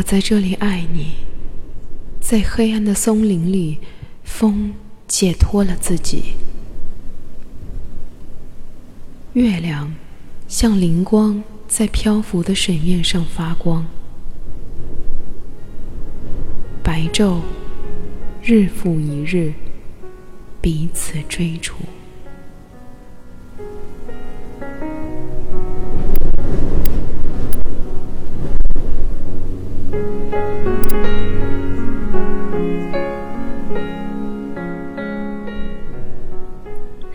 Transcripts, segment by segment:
我在这里爱你，在黑暗的松林里，风解脱了自己。月亮像灵光，在漂浮的水面上发光。白昼，日复一日，彼此追逐。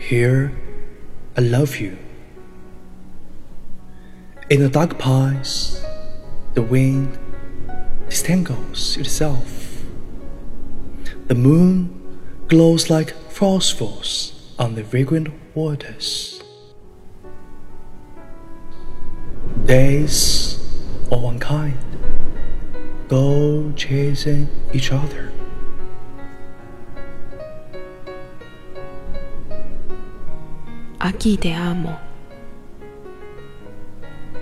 Here, I love you. In the dark pines, the wind distangles itself. The moon glows like phosphors on the fragrant waters. Days of one kind go chasing each other. Aquí te amo.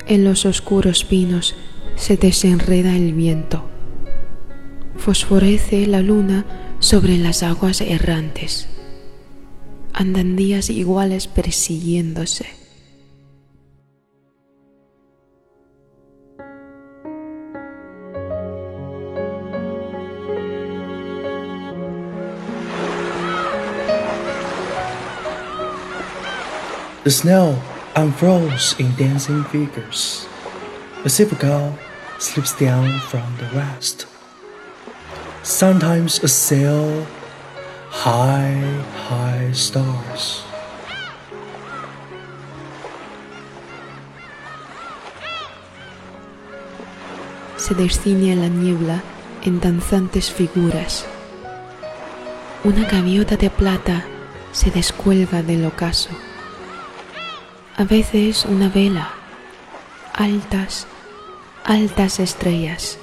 En los oscuros pinos se desenreda el viento. Fosforece la luna sobre las aguas errantes. Andan días iguales persiguiéndose. The snow unfurls in dancing figures. A silver gull slips down from the west. Sometimes a sail, high, high stars. Se desciende la niebla en danzantes figuras. Una gaviota de plata se descuelga del ocaso. A veces una vela, altas, altas estrellas.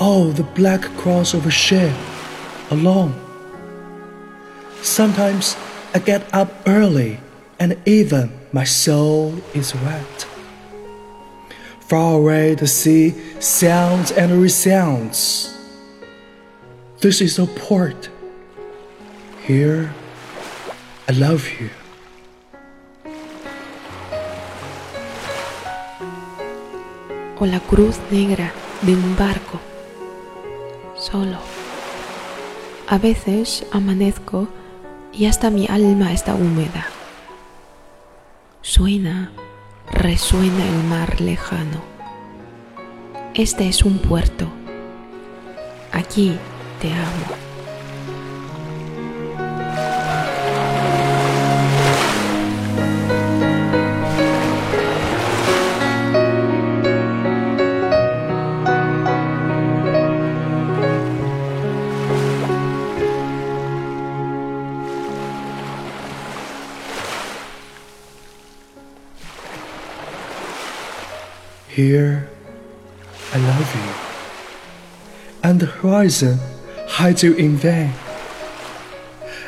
Oh, the black cross of a ship, alone. Sometimes I get up early and even my soul is wet. Far away the sea sounds and resounds. This is a port. Here, I love you. O la cruz negra de un barco, solo. A veces amanezco y hasta mi alma está húmeda. Suena, resuena el mar lejano. Este es un puerto. Aquí te amo. Here, I love you. And the horizon hides you in vain.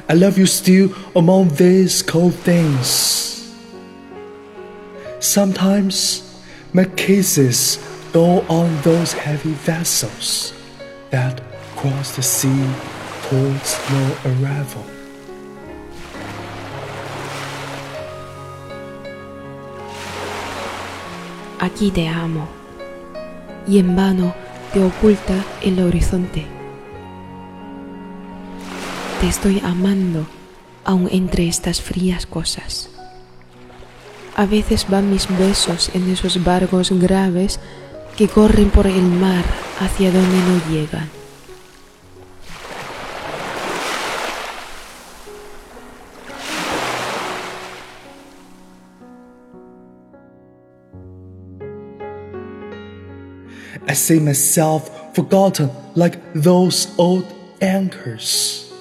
I love you still among these cold things. Sometimes my kisses go on those heavy vessels that cross the sea towards no arrival. Aquí te amo. Y en vano te oculta el horizonte. Te estoy amando aún entre estas frías cosas. A veces van mis besos en esos barcos graves que corren por el mar hacia donde no llegan. I see myself forgotten like those old anchors.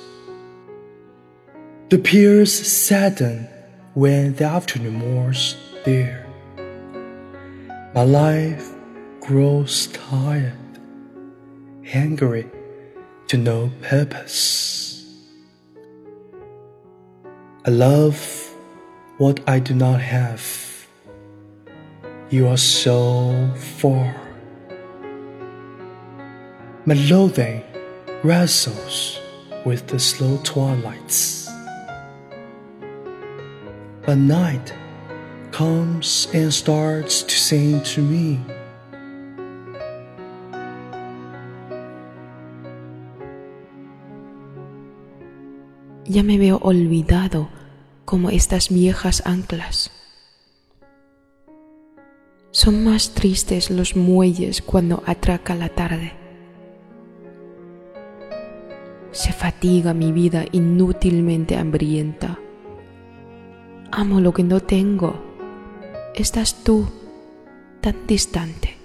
The piers sadden when the afternoon moors there. My life grows tired, hungry to no purpose. I love what I do not have. You are so far. Loathing wrestles with the slow twilights. But night comes and starts to sing to me. Ya me veo olvidado como estas viejas anclas. Son más tristes los muelles cuando atraca la tarde. Se fatiga mi vida inútilmente hambrienta. Amo lo que no tengo. Estás tú tan distante.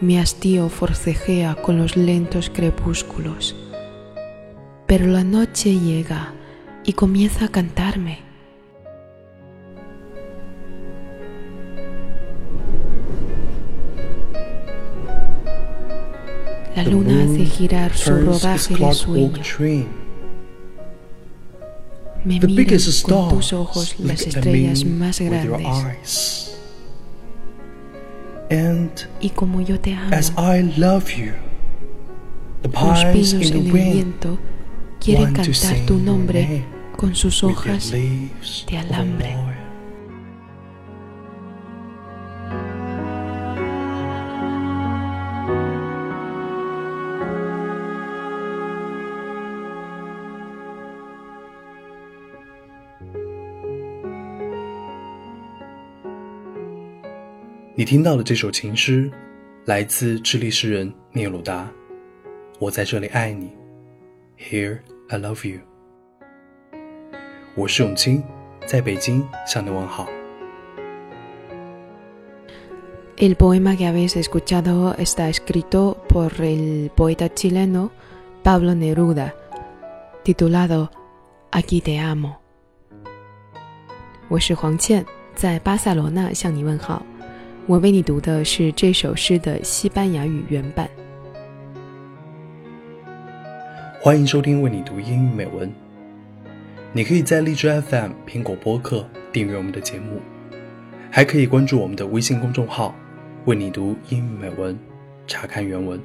Mi hastío forcejea con los lentos crepúsculos pero la noche llega y comienza a cantarme. La luna hace girar su rodaje de sueño. Me miran con tus ojos las estrellas más grandes. y como yo te amo, los pinos en el viento quiere cantar tu nombre con sus hojas de alambre. 你听到的这首情诗，来自智利诗人聂鲁达。我在这里爱你，Here I love you。我是永清，在北京向你问好。El poema que habéis escuchado está escrito por el poeta chileno Pablo Neruda, titulado Aquí te amo。我是黄倩，在巴塞罗那向你问好。我为你读的是这首诗的西班牙语原版。欢迎收听为你读英语美文。你可以在荔枝 FM、苹果播客订阅我们的节目，还可以关注我们的微信公众号“为你读英语美文”，查看原文。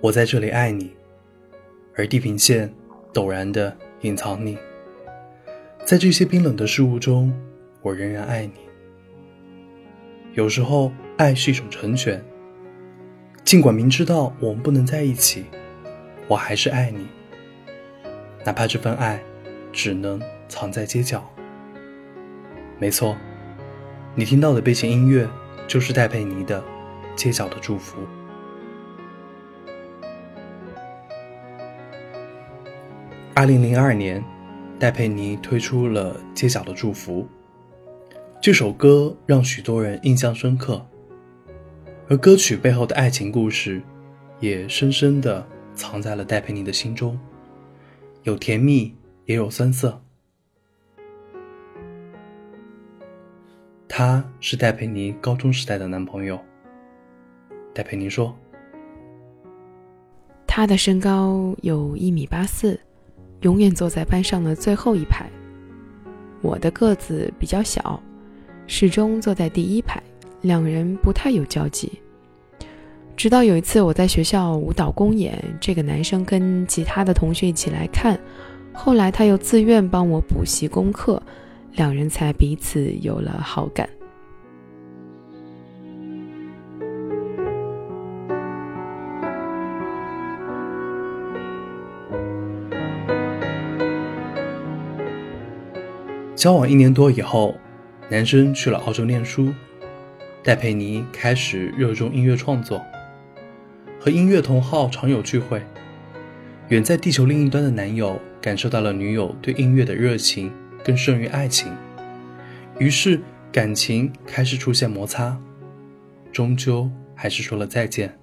我在这里爱你，而地平线陡然的隐藏你，在这些冰冷的事物中。我仍然爱你。有时候，爱是一种成全。尽管明知道我们不能在一起，我还是爱你。哪怕这份爱只能藏在街角。没错，你听到的背景音乐就是戴佩妮的《街角的祝福》。二零零二年，戴佩妮推出了《街角的祝福》。这首歌让许多人印象深刻，而歌曲背后的爱情故事，也深深的藏在了戴佩妮的心中，有甜蜜，也有酸涩。他是戴佩妮高中时代的男朋友。戴佩妮说：“他的身高有一米八四，永远坐在班上的最后一排。我的个子比较小。”始终坐在第一排，两人不太有交集。直到有一次我在学校舞蹈公演，这个男生跟其他的同学一起来看，后来他又自愿帮我补习功课，两人才彼此有了好感。交往一年多以后。男生去了澳洲念书，戴佩妮开始热衷音乐创作，和音乐同好常有聚会。远在地球另一端的男友感受到了女友对音乐的热情更胜于爱情，于是感情开始出现摩擦，终究还是说了再见。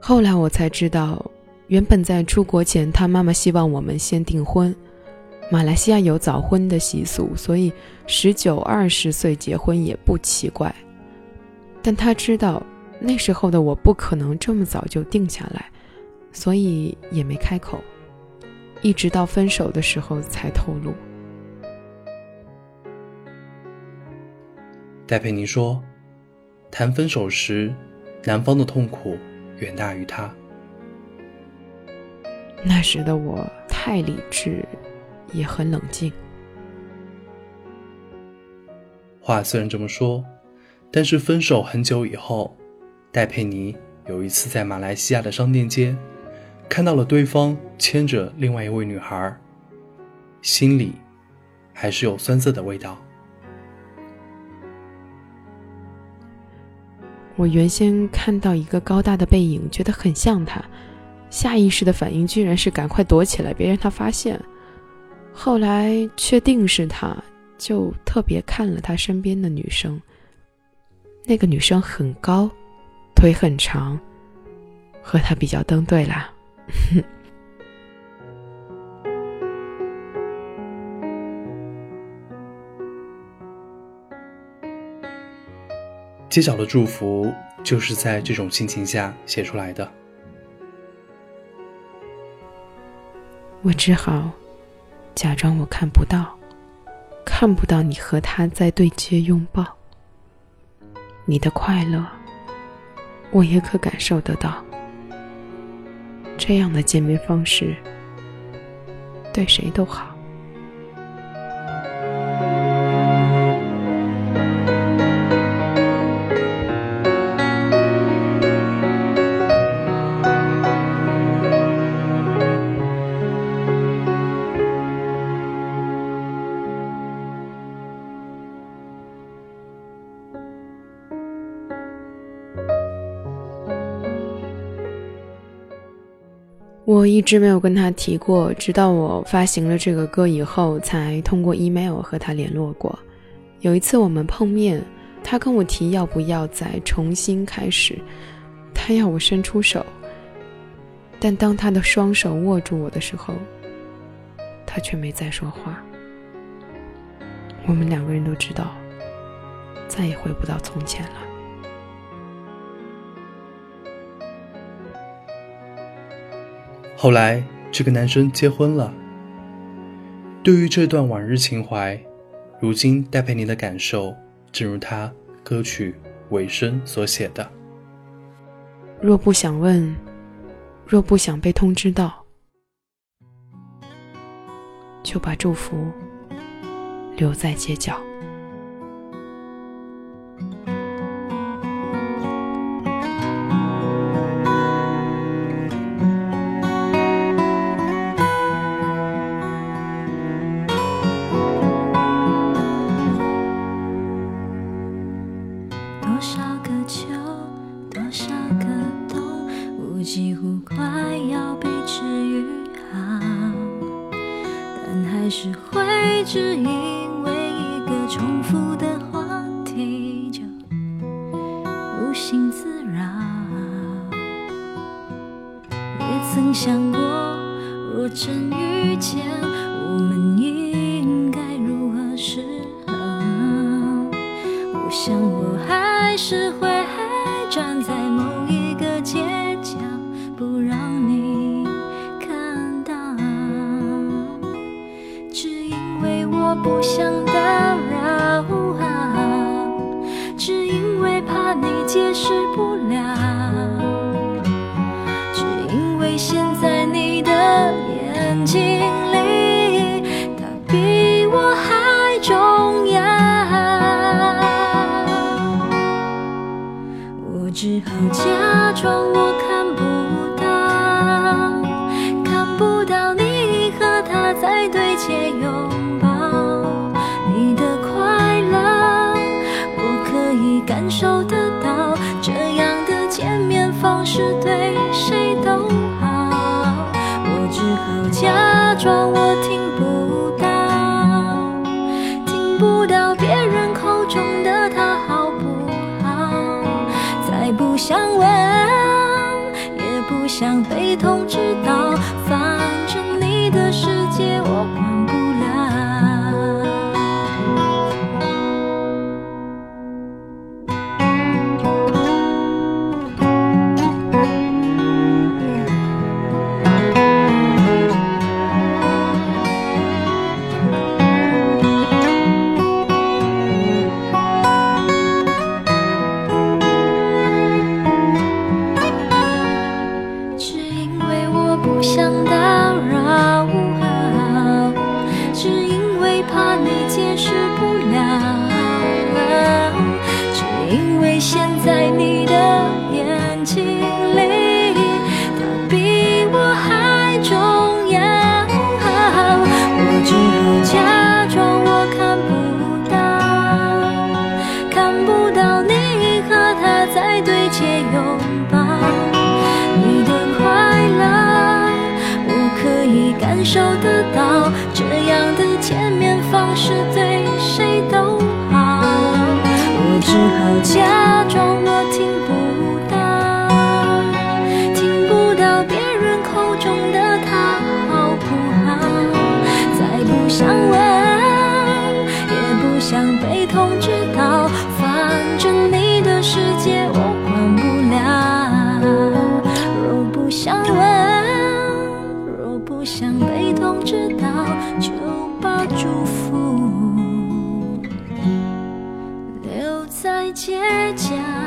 后来我才知道，原本在出国前，他妈妈希望我们先订婚。马来西亚有早婚的习俗，所以十九、二十岁结婚也不奇怪。但他知道那时候的我不可能这么早就定下来，所以也没开口，一直到分手的时候才透露。戴佩妮说：“谈分手时，男方的痛苦远大于他。那时的我太理智，也很冷静。话虽然这么说，但是分手很久以后，戴佩妮有一次在马来西亚的商店街，看到了对方牵着另外一位女孩，心里还是有酸涩的味道。”我原先看到一个高大的背影，觉得很像他，下意识的反应居然是赶快躲起来，别让他发现。后来确定是他，就特别看了他身边的女生。那个女生很高，腿很长，和他比较登对啦。街角的祝福就是在这种心情下写出来的。我只好假装我看不到，看不到你和他在对接拥抱。你的快乐，我也可感受得到。这样的见面方式，对谁都好。一直没有跟他提过，直到我发行了这个歌以后，才通过 email 和他联络过。有一次我们碰面，他跟我提要不要再重新开始，他要我伸出手。但当他的双手握住我的时候，他却没再说话。我们两个人都知道，再也回不到从前了。后来，这个男生结婚了。对于这段往日情怀，如今戴佩妮的感受，正如他歌曲尾声所写的：“若不想问，若不想被通知到，就把祝福留在街角。”多少个秋多少个冬我几乎快要被治愈好但还是站在某一个街角，不让你看到，只因为我不想打扰啊，只因为怕你解释不是对谁都好。我只好假街角。